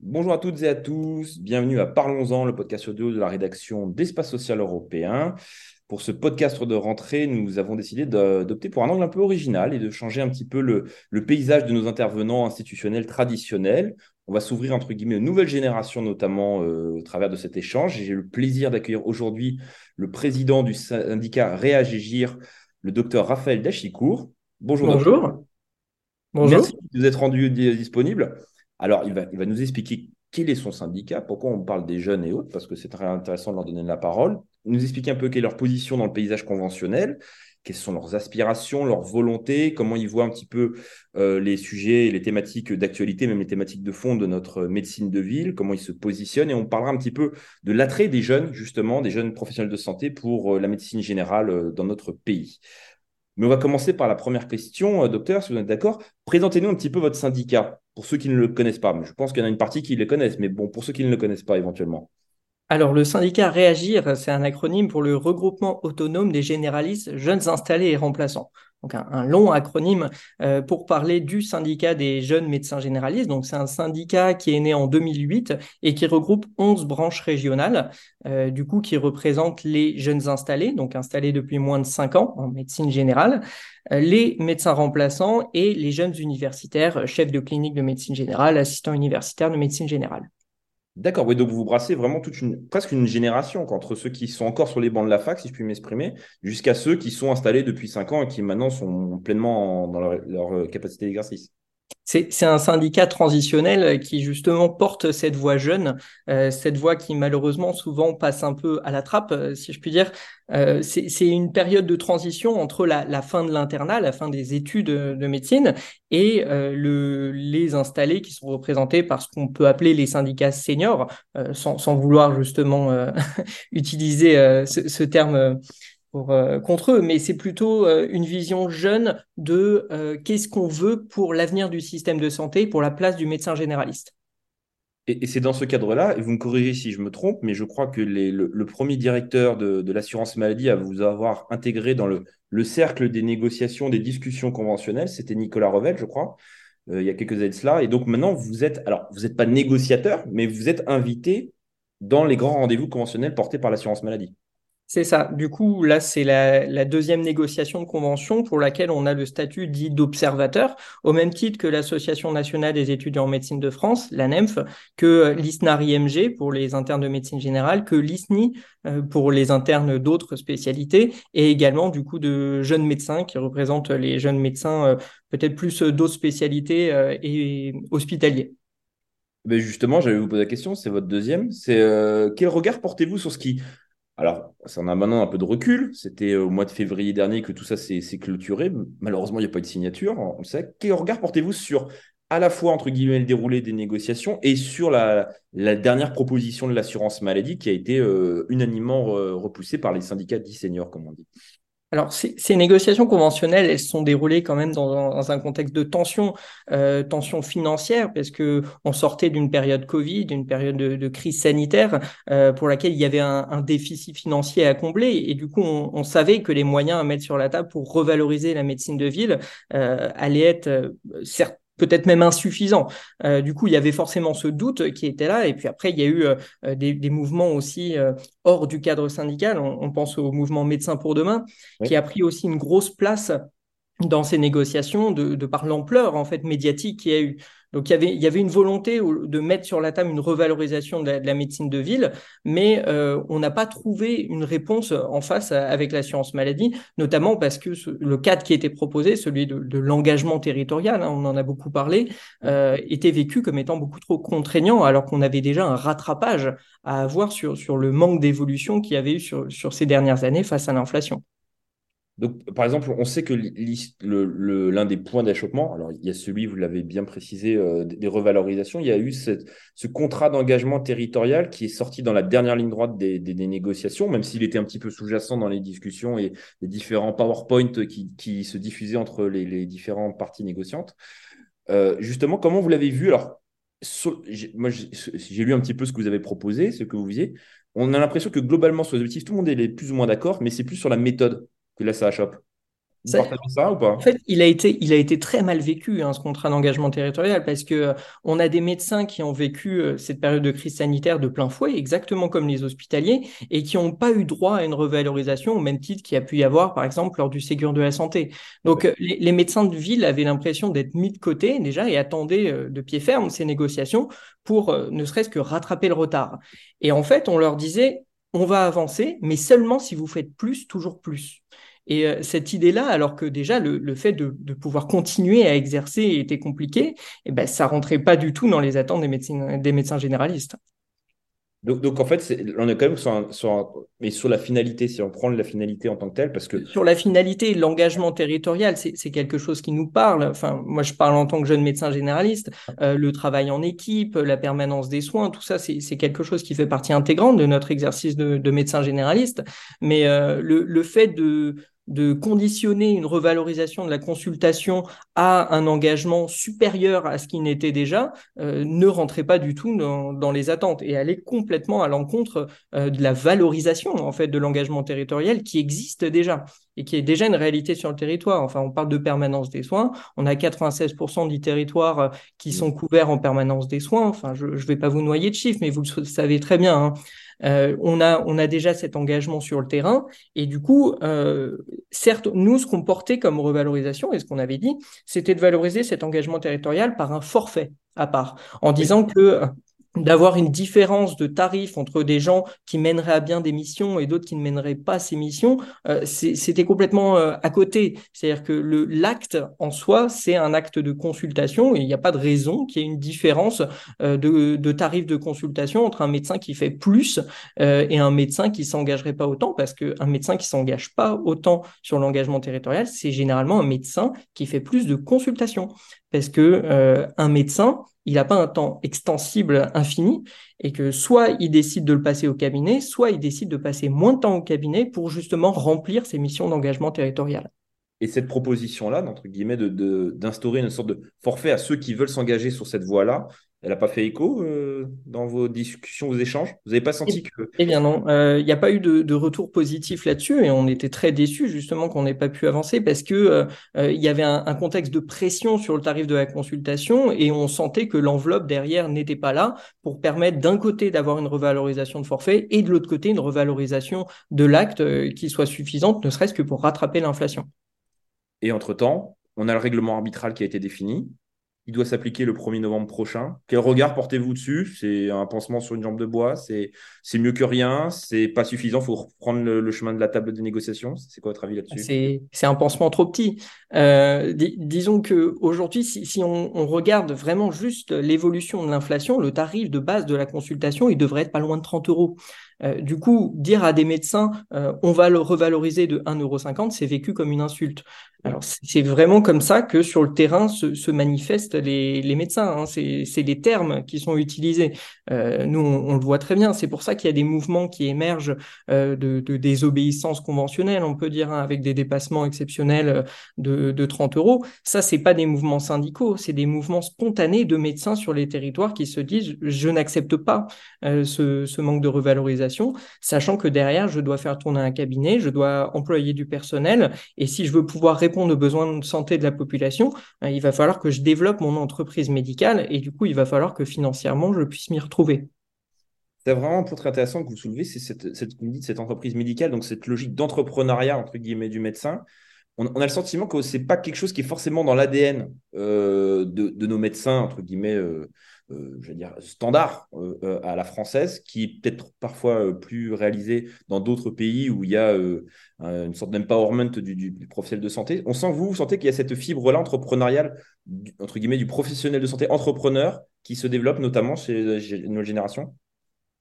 Bonjour à toutes et à tous, bienvenue à Parlons-en, le podcast audio de la rédaction d'Espace Social Européen. Pour ce podcast de rentrée, nous avons décidé d'opter pour un angle un peu original et de changer un petit peu le, paysage de nos intervenants institutionnels traditionnels. On va s'ouvrir entre guillemets une nouvelle génération, notamment euh, au travers de cet échange. J'ai le plaisir d'accueillir aujourd'hui le président du syndicat Réagir, le docteur Raphaël Dachicourt. Bonjour. Bonjour. Bonjour. Merci de vous être rendu disponible. Alors, il va, il va nous expliquer quel est son syndicat, pourquoi on parle des jeunes et autres, parce que c'est très intéressant de leur donner la parole, nous expliquer un peu quelle est leur position dans le paysage conventionnel, quelles sont leurs aspirations, leurs volontés, comment ils voient un petit peu euh, les sujets et les thématiques d'actualité, même les thématiques de fond de notre médecine de ville, comment ils se positionnent, et on parlera un petit peu de l'attrait des jeunes, justement, des jeunes professionnels de santé pour euh, la médecine générale euh, dans notre pays. Mais on va commencer par la première question, docteur, si vous êtes d'accord. Présentez-nous un petit peu votre syndicat pour ceux qui ne le connaissent pas. Je pense qu'il y en a une partie qui le connaissent, mais bon, pour ceux qui ne le connaissent pas éventuellement. Alors, le syndicat Réagir, c'est un acronyme pour le regroupement autonome des généralistes jeunes installés et remplaçants donc un, long acronyme euh, pour parler du syndicat des jeunes médecins généralistes. Donc c'est un syndicat qui est né en 2008 et qui regroupe 11 branches régionales, euh, du coup qui représentent les jeunes installés, donc installés depuis moins de 5 ans en médecine générale, euh, les médecins remplaçants et les jeunes universitaires, chefs de clinique de médecine générale, assistants universitaires de médecine générale. D'accord, oui, donc vous brassez vraiment toute une, presque une génération, entre ceux qui sont encore sur les bancs de la fac, si je puis m'exprimer, jusqu'à ceux qui sont installés depuis 5 ans et qui maintenant sont pleinement dans leur, euh, capacité d'exercice. C'est un syndicat transitionnel qui justement porte cette voix jeune, euh, cette voix qui malheureusement souvent passe un peu à la trappe, euh, si je puis dire. Euh, c'est une période de transition entre la, fin de l'internat, la fin des études de médecine, et le, les installés qui sont représentés par ce qu'on peut appeler les syndicats seniors, sans, sans, vouloir justement utiliser ce, ce, terme euh, contre eux, mais c'est plutôt euh, une vision jeune de euh, qu'est-ce qu'on veut pour l'avenir du système de santé, pour la place du médecin généraliste. Et, c'est dans ce cadre-là, et vous me corrigez si je me trompe, mais je crois que le, premier directeur de, l'assurance maladie à vous avoir intégré dans le, cercle des négociations, des discussions conventionnelles, c'était Nicolas Revel, je crois, il y a quelques années de cela. Et donc maintenant, vous êtes, alors vous n'êtes pas négociateur, mais vous êtes invité dans les grands rendez-vous conventionnels portés par l'assurance maladie. C'est ça. Du coup, là, c'est la, deuxième négociation de convention pour laquelle on a le statut dit d'observateur, au même titre que l'Association nationale des étudiants en médecine de France, la NEMF, que l'ISNAR-IMG pour les internes de médecine générale, que l'ISNI euh, pour les internes d'autres spécialités, et également, du coup, de jeunes médecins qui représentent les jeunes médecins euh, peut-être plus d'autres spécialités euh, et hospitaliers. Mais justement, j'allais vous poser la question, c'est votre deuxième. C'est quel regard portez-vous sur ce qui alors, ça en a maintenant un peu de recul. C'était au mois de février dernier que tout ça s'est clôturé. Malheureusement, il n'y a pas eu de signature. On sait. Quel regard portez-vous sur à la fois, entre guillemets, le déroulé des négociations et sur la, dernière proposition de l'assurance maladie qui a été euh, unanimement repoussée par les syndicats dits seniors, comme on dit? Alors, ces, négociations conventionnelles, elles sont déroulées quand même dans, un contexte de tension, euh, tension financière, parce que on sortait d'une période Covid, d'une période de, crise sanitaire, euh, pour laquelle il y avait un, déficit financier à combler, et du coup, on, savait que les moyens à mettre sur la table pour revaloriser la médecine de ville euh, allaient être certes peut-être même insuffisant. Euh, du coup, il y avait forcément ce doute qui était là. Et puis après, il y a eu euh, des, mouvements aussi euh, hors du cadre syndical. On, pense au mouvement Médecins pour demain, qui a pris aussi une grosse place dans ces négociations de, de par l'ampleur en fait médiatique qu'il y a eu. Donc il y avait, il y avait une volonté de mettre sur la table une revalorisation de la, médecine de ville, mais euh, on n'a pas trouvé une réponse en face avec l'assurance maladie, notamment parce que le cadre qui était proposé, celui de, l'engagement territorial, hein, on en a beaucoup parlé, euh, était vécu comme étant beaucoup trop contraignant, alors qu'on avait déjà un rattrapage à avoir sur, sur le manque d'évolution qu'il y avait eu sur, sur ces dernières années face à l'inflation. Donc, par exemple, on sait que l'un des points d'achoppement, alors il y a celui, vous l'avez bien précisé, euh, des revalorisations, il y a eu ce contrat d'engagement territorial qui est sorti dans la dernière ligne droite des, négociations, même s'il était un petit peu sous-jacent dans les discussions et les différents PowerPoint qui, se diffusaient entre les, différentes parties négociantes. Euh, justement, comment vous l'avez vu? Alors, moi, j'ai lu un petit peu ce que vous avez proposé, ce que vous visiez. On a l'impression que globalement, sur les objectifs, tout le monde est plus ou moins d'accord, mais c'est plus sur la méthode que là, ça achoppe ça, ça ou pas? En fait, il a été, il a été très mal vécu, hein, ce contrat d'engagement territorial, parce que euh, on a des médecins qui ont vécu euh, cette période de crise sanitaire de plein fouet, exactement comme les hospitaliers, et qui n'ont pas eu droit à une revalorisation au même titre qu'il y a pu y avoir, par exemple, lors du Ségur de la santé. Donc, euh, les, médecins de ville avaient l'impression d'être mis de côté déjà et attendaient de pied ferme ces négociations pour ne serait-ce que rattraper le retard. Et en fait, on leur disait, on va avancer, mais seulement si vous faites plus, toujours plus. Et euh, cette idée-là, alors que déjà le, fait de, pouvoir continuer à exercer était compliqué, eh ben, ça rentrait pas du tout dans les attentes des médecins, des médecins généralistes. Donc, en fait, on est quand même sur, mais sur la finalité, si on prend la finalité en tant que telle, parce que... Sur la finalité, l'engagement territorial, c'est quelque chose qui nous parle. Enfin, moi, je parle en tant que jeune médecin généraliste. Euh, le travail en équipe, la permanence des soins, tout ça, c'est quelque chose qui fait partie intégrante de notre exercice de, médecin généraliste. Mais euh, le, fait de de conditionner une revalorisation de la consultation à un engagement supérieur à ce qui n'était déjà euh, ne rentrait pas du tout dans, les attentes et allait complètement à l'encontre euh, de la valorisation en fait de l'engagement territorial qui existe déjà et qui est déjà une réalité sur le territoire. Enfin, on parle de permanence des soins. On a 96% du territoire euh, qui sont couverts en permanence des soins. Enfin, je ne vais pas vous noyer de chiffres, mais vous le savez très bien. Hein. On, a, on a déjà cet engagement sur le terrain. Et du coup, euh, certes, nous, ce qu'on portait comme revalorisation et ce qu'on avait dit, c'était de valoriser cet engagement territorial par un forfait à part, en disant que d'avoir une différence de tarifs entre des gens qui mèneraient à bien des missions et d'autres qui ne mèneraient pas ces missions, euh, c'était complètement euh, à côté. C'est-à-dire que l'acte en soi, c'est un acte de consultation et il n'y a pas de raison qu'il y ait une différence euh, de, de tarifs de consultation entre un médecin qui fait plus et un médecin qui s'engagerait pas autant, parce qu'un médecin qui s'engage pas autant sur l'engagement territorial, c'est généralement un médecin qui fait plus de consultations, parce que un médecin il n'a pas un temps extensible infini et que soit il décide de le passer au cabinet, soit il décide de passer moins de temps au cabinet pour justement remplir ses missions d'engagement territorial. Et cette proposition-là, d'instaurer une sorte de forfait à ceux qui veulent s'engager sur cette voie-là, elle n'a pas fait écho euh, dans vos discussions, vos échanges? Vous n'avez pas senti que... Eh bien non, euh, il n'y a pas eu de, retour positif là-dessus et on était très déçus justement qu'on n'ait pas pu avancer parce que euh, y avait un, contexte de pression sur le tarif de la consultation et on sentait que l'enveloppe derrière n'était pas là pour permettre d'un côté d'avoir une revalorisation de forfait et de l'autre côté une revalorisation de l'acte qui soit suffisante, ne serait-ce que pour rattraper l'inflation. Et entre-temps, on a le règlement arbitral qui a été défini il doit s'appliquer le 1er novembre prochain. Quel regard portez-vous dessus? C'est un pansement sur une jambe de bois C'est mieux que rien C'est pas suffisant faut reprendre le, chemin de la table de négociation C'est quoi votre avis là-dessus? C'est un pansement trop petit. Euh, disons qu'aujourd'hui, si, si on, on, regarde vraiment juste l'évolution de l'inflation, le tarif de base de la consultation, il devrait être pas loin de 30 euros. Euh, du coup, dire à des médecins euh, on va le revaloriser de 1,50€, c'est vécu comme une insulte. Alors, c'est vraiment comme ça que sur le terrain se, manifestent les, médecins. Hein. C'est les termes qui sont utilisés. Euh, nous, on, le voit très bien. C'est pour ça qu'il y a des mouvements qui émergent de, désobéissance conventionnelle, on peut dire, hein, avec des dépassements exceptionnels de, de 30 euros. Ça, c'est pas des mouvements syndicaux, c'est des mouvements spontanés de médecins sur les territoires qui se disent je n'accepte pas ce manque de revalorisation sachant que derrière, je dois faire tourner un cabinet, je dois employer du personnel, et si je veux pouvoir répondre aux besoins de santé de la population, ben, il va falloir que je développe mon entreprise médicale, et du coup, il va falloir que financièrement, je puisse m'y retrouver. C'est vraiment pour très intéressant que vous soulevez, c'est cette, cette, cette entreprise médicale, donc cette logique d'entrepreneuriat, entre guillemets, du médecin. On, a le sentiment que ce n'est pas quelque chose qui est forcément dans l'ADN euh, de, nos médecins, entre guillemets, euh, euh, je veux dire, standard à la française, qui est peut-être parfois plus réalisé dans d'autres pays où il y a une sorte d'empowerment du, du, professionnel de santé. On sent, vous, vous sentez qu'il y a cette fibre-là entrepreneuriale, entre guillemets, du professionnel de santé entrepreneur qui se développe notamment chez nos générations?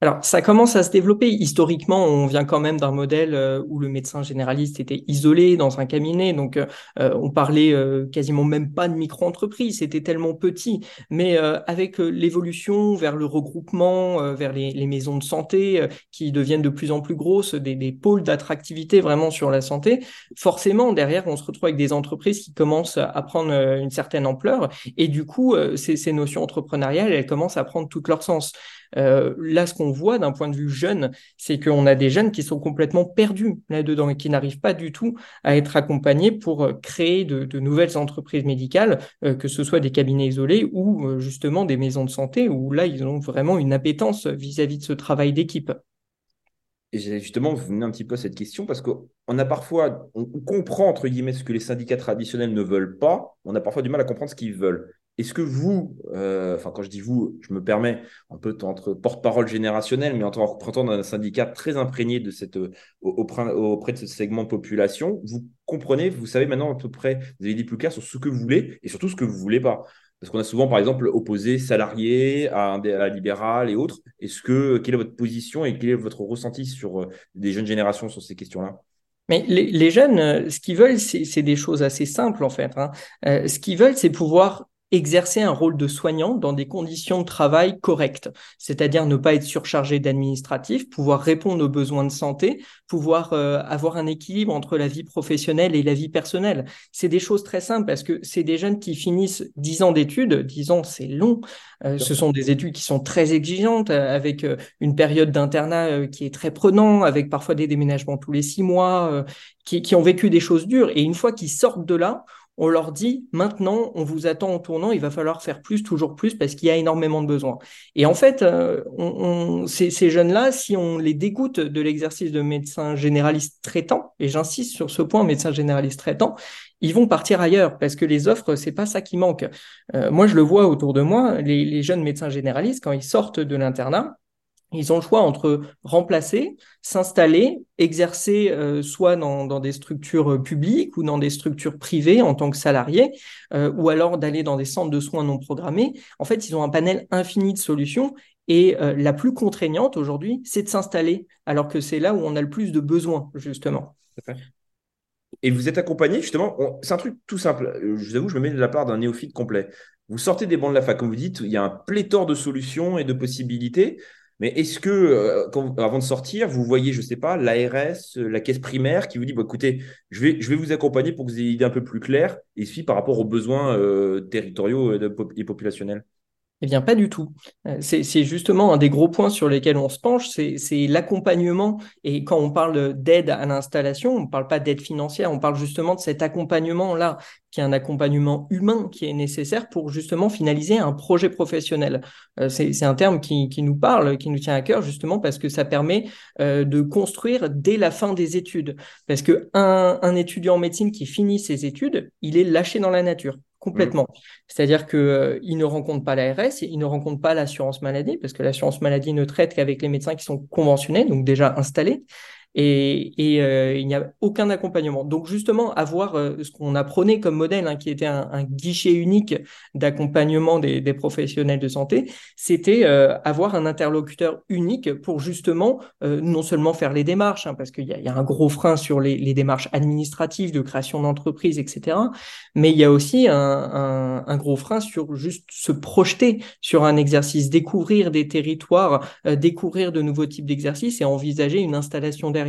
Alors, ça commence à se développer. Historiquement, on vient quand même d'un modèle euh, où le médecin généraliste était isolé dans un cabinet, donc euh, euh, on parlait quasiment même pas de micro-entreprise, c'était tellement petit. Mais avec l'évolution vers le regroupement, vers les, maisons de santé qui deviennent de plus en plus grosses, des, pôles d'attractivité vraiment sur la santé, forcément derrière, on se retrouve avec des entreprises qui commencent à prendre une certaine ampleur, et du coup, ces, ces notions entrepreneuriales, elles commencent à prendre tout leur sens. Là, ce qu'on voit d'un point de vue jeune, c'est qu'on a des jeunes qui sont complètement perdus là-dedans et qui n'arrivent pas du tout à être accompagnés pour créer de, nouvelles entreprises médicales, que ce soit des cabinets isolés ou justement des maisons de santé, où là, ils ont vraiment une appétence vis-à-vis de ce travail d'équipe. Justement, vous venez un petit peu à cette question parce qu'on a parfois, on comprend entre guillemets ce que les syndicats traditionnels ne veulent pas, on a parfois du mal à comprendre ce qu'ils veulent. Est-ce que vous, euh, enfin quand je dis vous, je me permets un peu entre porte-parole générationnel, mais en tant représentant d'un syndicat très imprégné de cette, auprès de ce segment population, vous comprenez, vous savez maintenant à peu près, vous avez des plus clairs sur ce que vous voulez et surtout ce que vous voulez pas. Parce qu'on a souvent, par exemple, opposé salariés à, à libéral et autres. Est-ce que quelle est votre position et quel est votre ressenti sur euh, des jeunes générations sur ces questions-là? Mais les, jeunes, ce qu'ils veulent, c'est des choses assez simples en fait. Hein. Euh, ce qu'ils veulent, c'est pouvoir exercer un rôle de soignant dans des conditions de travail correctes, c'est-à-dire ne pas être surchargé d'administratif, pouvoir répondre aux besoins de santé, pouvoir euh, avoir un équilibre entre la vie professionnelle et la vie personnelle. C'est des choses très simples parce que c'est des jeunes qui finissent 10 ans d'études, 10 ans c'est long, euh, ce sont des études qui sont très exigeantes, euh, avec une période d'internat qui est très prenant, avec parfois des déménagements tous les six mois, qui, qui ont vécu des choses dures, et une fois qu'ils sortent de là, on leur dit maintenant, on vous attend au tournant, il va falloir faire plus, toujours plus, parce qu'il y a énormément de besoins. Et en fait, euh, ces, jeunes-là, si on les dégoûte de l'exercice de médecin généraliste traitant, et j'insiste sur ce point, médecin généraliste traitant, ils vont partir ailleurs parce que les offres, c'est pas ça qui manque. Euh, moi, je le vois autour de moi, les, les jeunes médecins généralistes, quand ils sortent de l'internat, ils ont le choix entre remplacer, s'installer, exercer euh, soit dans, des structures euh, publiques ou dans des structures privées en tant que salariés, euh, ou alors d'aller dans des centres de soins non programmés. En fait, ils ont un panel infini de solutions et la plus contraignante aujourd'hui, c'est de s'installer, alors que c'est là où on a le plus de besoins, justement. Et vous êtes accompagné, justement, c'est un truc tout simple. Je vous avoue, je me mets de la part d'un néophyte complet. Vous sortez des bancs de la fac, comme vous dites, il y a un pléthore de solutions et de possibilités. Mais est-ce que, euh, avant de sortir, vous voyez, je ne sais pas, l'ARS, euh, la caisse primaire qui vous dit, bah, écoutez, je vais, je vais vous accompagner pour que vous ayez une idée un peu plus claire, et par rapport aux besoins euh, territoriaux et populationnels? Eh bien, pas du tout. Euh, c'est justement un des gros points sur lesquels on se penche, c'est l'accompagnement. Et quand on parle d'aide à l'installation, on ne parle pas d'aide financière, on parle justement de cet accompagnement-là, qui est un accompagnement humain qui est nécessaire pour justement finaliser un projet professionnel. Euh, c'est un terme qui, nous parle, qui nous tient à cœur, justement parce que ça permet euh, de construire dès la fin des études. Parce qu'un un étudiant en médecine qui finit ses études, il est lâché dans la nature complètement. Mm. C'est-à-dire qu'il euh, ne rencontre pas l'ARS, il ne rencontre pas l'assurance maladie, parce que l'assurance maladie ne traite qu'avec les médecins qui sont conventionnés, donc déjà installés et, et euh, il n'y a aucun accompagnement. Donc justement, avoir euh, ce qu'on apprenait comme modèle, hein, qui était un, un guichet unique d'accompagnement des, des, professionnels de santé, c'était euh, avoir un interlocuteur unique pour justement non seulement faire les démarches, hein, parce qu'il y, y, a un gros frein sur les, les démarches administratives de création d'entreprise, etc. Mais il y a aussi un, un, un, gros frein sur juste se projeter sur un exercice, découvrir des territoires, découvrir de nouveaux types d'exercices et envisager une installation derrière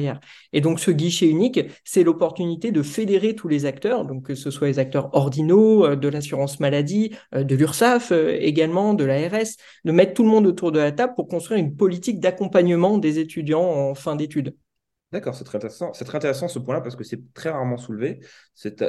et donc ce guichet unique, c'est l'opportunité de fédérer tous les acteurs, donc que ce soit les acteurs ordinaux, euh, de l'assurance maladie, euh, de l'URSSAF euh, également, de l'ARS, de mettre tout le monde autour de la table pour construire une politique d'accompagnement des étudiants en fin d'études. D'accord, c'est très intéressant. C'est très intéressant ce point-là parce que c'est très rarement soulevé. C'est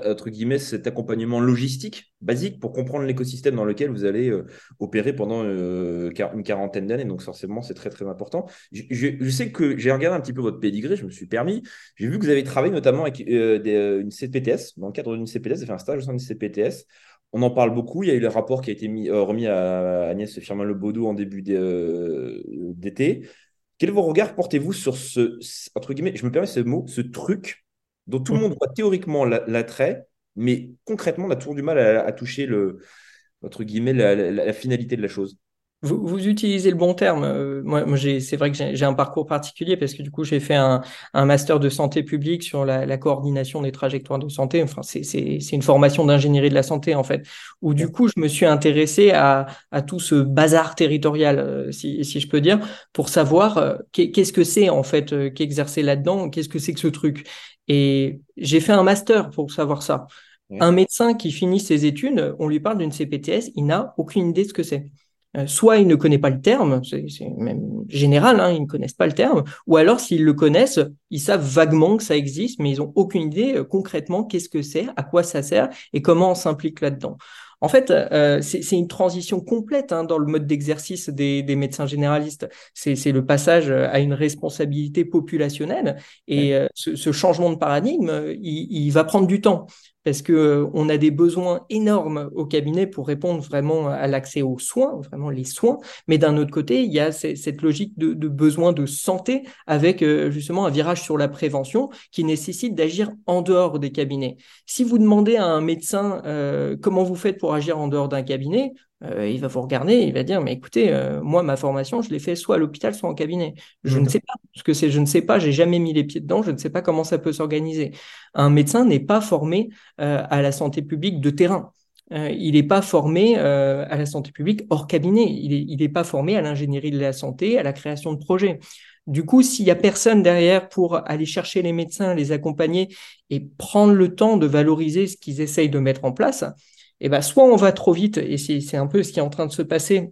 cet accompagnement logistique basique pour comprendre l'écosystème dans lequel vous allez euh, opérer pendant euh, une quarantaine d'années. Donc forcément, c'est très très important. Je, sais que j'ai regardé un petit peu votre pédigré, je me suis permis. J'ai vu que vous avez travaillé notamment avec euh, une CPTS. Dans le cadre d'une CPTS, vous fait un stage au sein d'une CPTS. On en parle beaucoup. Il y a eu le rapport qui a été mis, remis à Agnès Firmin-Lebaudot en début d'été. Quel regard portez-vous sur ce, entre guillemets, je me permets ce mot, ce truc dont tout le monde voit théoriquement l'attrait, mais concrètement, on a toujours du mal à, toucher le, entre guillemets, la, finalité de la chose? Vous, utilisez le bon terme. Euh, moi, moi c'est vrai que j'ai un parcours particulier parce que du coup, j'ai fait un, un, master de santé publique sur la, la coordination des trajectoires de santé. Enfin, c'est une formation d'ingénierie de la santé en fait, où du coup, je me suis intéressé à, à tout ce bazar territorial, euh, si, si, je peux dire, pour savoir euh, qu'est-ce que c'est en fait qu'exercer là-dedans, qu'est-ce que c'est que ce truc. Et j'ai fait un master pour savoir ça. Un médecin qui finit ses études, on lui parle d'une CPTS, il n'a aucune idée de ce que c'est. Soit ils ne connaissent pas le terme, c'est même général, hein, ils ne connaissent pas le terme, ou alors s'ils le connaissent, ils savent vaguement que ça existe, mais ils n'ont aucune idée concrètement qu'est-ce que c'est, à quoi ça sert et comment on s'implique là-dedans. En fait, euh, c'est une transition complète hein, dans le mode d'exercice des, médecins généralistes. C'est le passage à une responsabilité populationnelle et euh, ce, changement de paradigme, il, va prendre du temps parce que euh, a des besoins énormes au cabinet pour répondre vraiment à l'accès aux soins, vraiment les soins. Mais d'un autre côté, il y a cette logique de, besoin de santé avec euh, justement un virage sur la prévention qui nécessite d'agir en dehors des cabinets. Si vous demandez à un médecin euh, comment vous faites pour agir en dehors d'un cabinet, euh, il va vous regarder, il va dire, mais écoutez, euh, moi, ma formation, je l'ai fait soit à l'hôpital, soit en cabinet. Je ne sais pas ce que c'est, je ne sais pas, j'ai jamais mis les pieds dedans, je ne sais pas comment ça peut s'organiser. Un médecin n'est pas formé euh, à la santé publique de terrain. il n'est pas formé à la santé publique hors cabinet. Il n'est pas formé à l'ingénierie de la santé, à la création de projets. Du coup, s'il y a personne derrière pour aller chercher les médecins, les accompagner et prendre le temps de valoriser ce qu'ils essayent de mettre en place, eh ben, soit on va trop vite, et c'est un peu ce qui est en train de se passer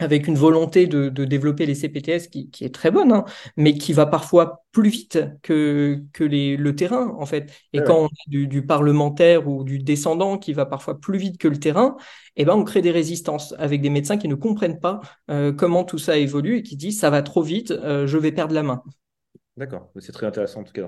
avec une volonté de, développer les CPTS qui, est très bonne, hein, mais qui va parfois plus vite que, que les, le terrain, en fait. Et quand on a du, parlementaire ou du descendant qui va parfois plus vite que le terrain, eh ben, on crée des résistances avec des médecins qui ne comprennent pas euh, comment tout ça évolue et qui disent ça va trop vite, euh, je vais perdre la main. D'accord, c'est très intéressant en tout cas.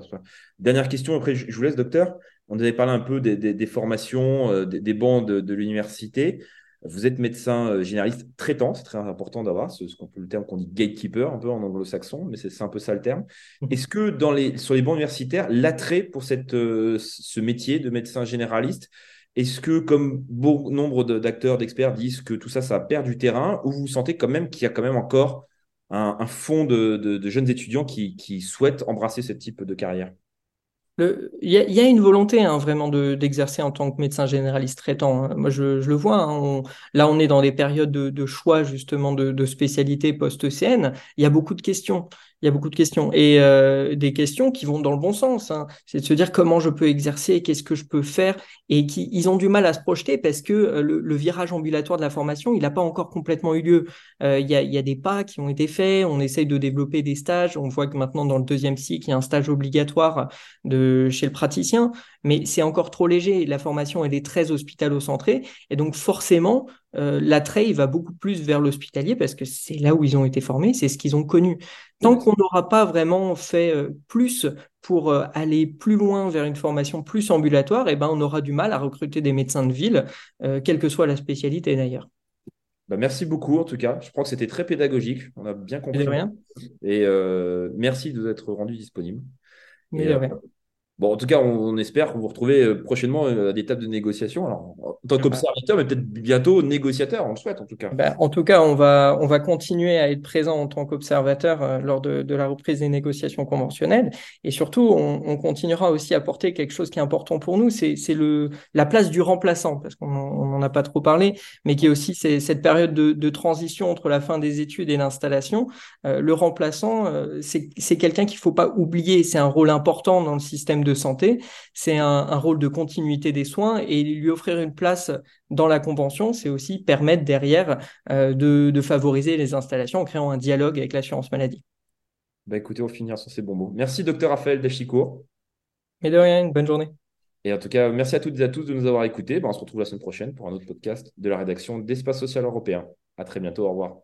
Dernière question, après je vous laisse, docteur. On avait parlé un peu des, formations, euh, des, bancs de, l'université. Vous êtes médecin euh, généraliste traitant, c'est très important d'avoir ce, qu'on peut le terme qu'on dit gatekeeper un peu en anglo-saxon, mais c'est un peu ça le terme. Mmh. Est-ce que dans les, sur les bancs universitaires, l'attrait pour cette, euh, ce métier de médecin généraliste, est-ce que comme bon nombre d'acteurs, d'experts disent que tout ça, ça perd du terrain, ou vous sentez quand même qu'il y a quand même encore un, fond de, jeunes étudiants qui, qui souhaitent embrasser ce type de carrière? Il y, a une volonté hein, vraiment d'exercer en tant que médecin généraliste traitant. Hein. Moi, je, le vois. Hein, là, on est dans des périodes de, choix justement de, de spécialité post-ECN. Il y a beaucoup de questions il y a beaucoup de questions et euh, des questions qui vont dans le bon sens. Hein. C'est de se dire comment je peux exercer, qu'est-ce que je peux faire et qui ils ont du mal à se projeter parce que euh, le, virage ambulatoire de la formation, il n'a pas encore complètement eu lieu. Euh, il, y a, y a, des pas qui ont été faits, on essaye de développer des stages. On voit que maintenant dans le deuxième cycle, il y a un stage obligatoire de chez le praticien, mais c'est encore trop léger. La formation, elle est très hospitalo-centrée et donc forcément, euh, l'attrait il va beaucoup plus vers l'hospitalier parce que c'est là où ils ont été formés, c'est ce qu'ils ont connu. Tant qu'on n'aura pas vraiment fait euh, plus pour euh, aller plus loin vers une formation plus ambulatoire, eh ben, on aura du mal à recruter des médecins de ville, quelle que soit la spécialité d'ailleurs. Bah, merci beaucoup en tout cas. Je crois que c'était très pédagogique. On a bien compris. Et merci de vous être rendu disponible. Mais de rien. Bon, en tout cas, on, espère vous retrouver euh, prochainement euh, à des tables de négociation. Alors, en tant qu'observateur, mais peut-être bientôt négociateur, on le souhaite en tout cas. Ben, en tout cas, on va, on va continuer à être présent en tant qu'observateur euh, lors de, de, la reprise des négociations conventionnelles. Et surtout, on, on, continuera aussi à porter quelque chose qui est important pour nous, c'est la place du remplaçant, parce qu'on n'en a pas trop parlé, mais qui est aussi cette période de, de, transition entre la fin des études et l'installation. le remplaçant, c'est quelqu'un qu'il ne faut pas oublier, c'est un rôle important dans le système de santé, c'est un, rôle de continuité des soins et lui offrir une place dans la convention, c'est aussi permettre derrière euh, de, favoriser les installations en créant un dialogue avec l'assurance maladie. Bah écoutez, on finira sur ces bons mots. Merci, docteur Raphaël Dachicourt. Mais de rien, une bonne journée. Et en tout cas, merci à toutes et à tous de nous avoir écoutés. Bah, on se retrouve la semaine prochaine pour un autre podcast de la rédaction d'Espace Social Européen. À très bientôt, au revoir.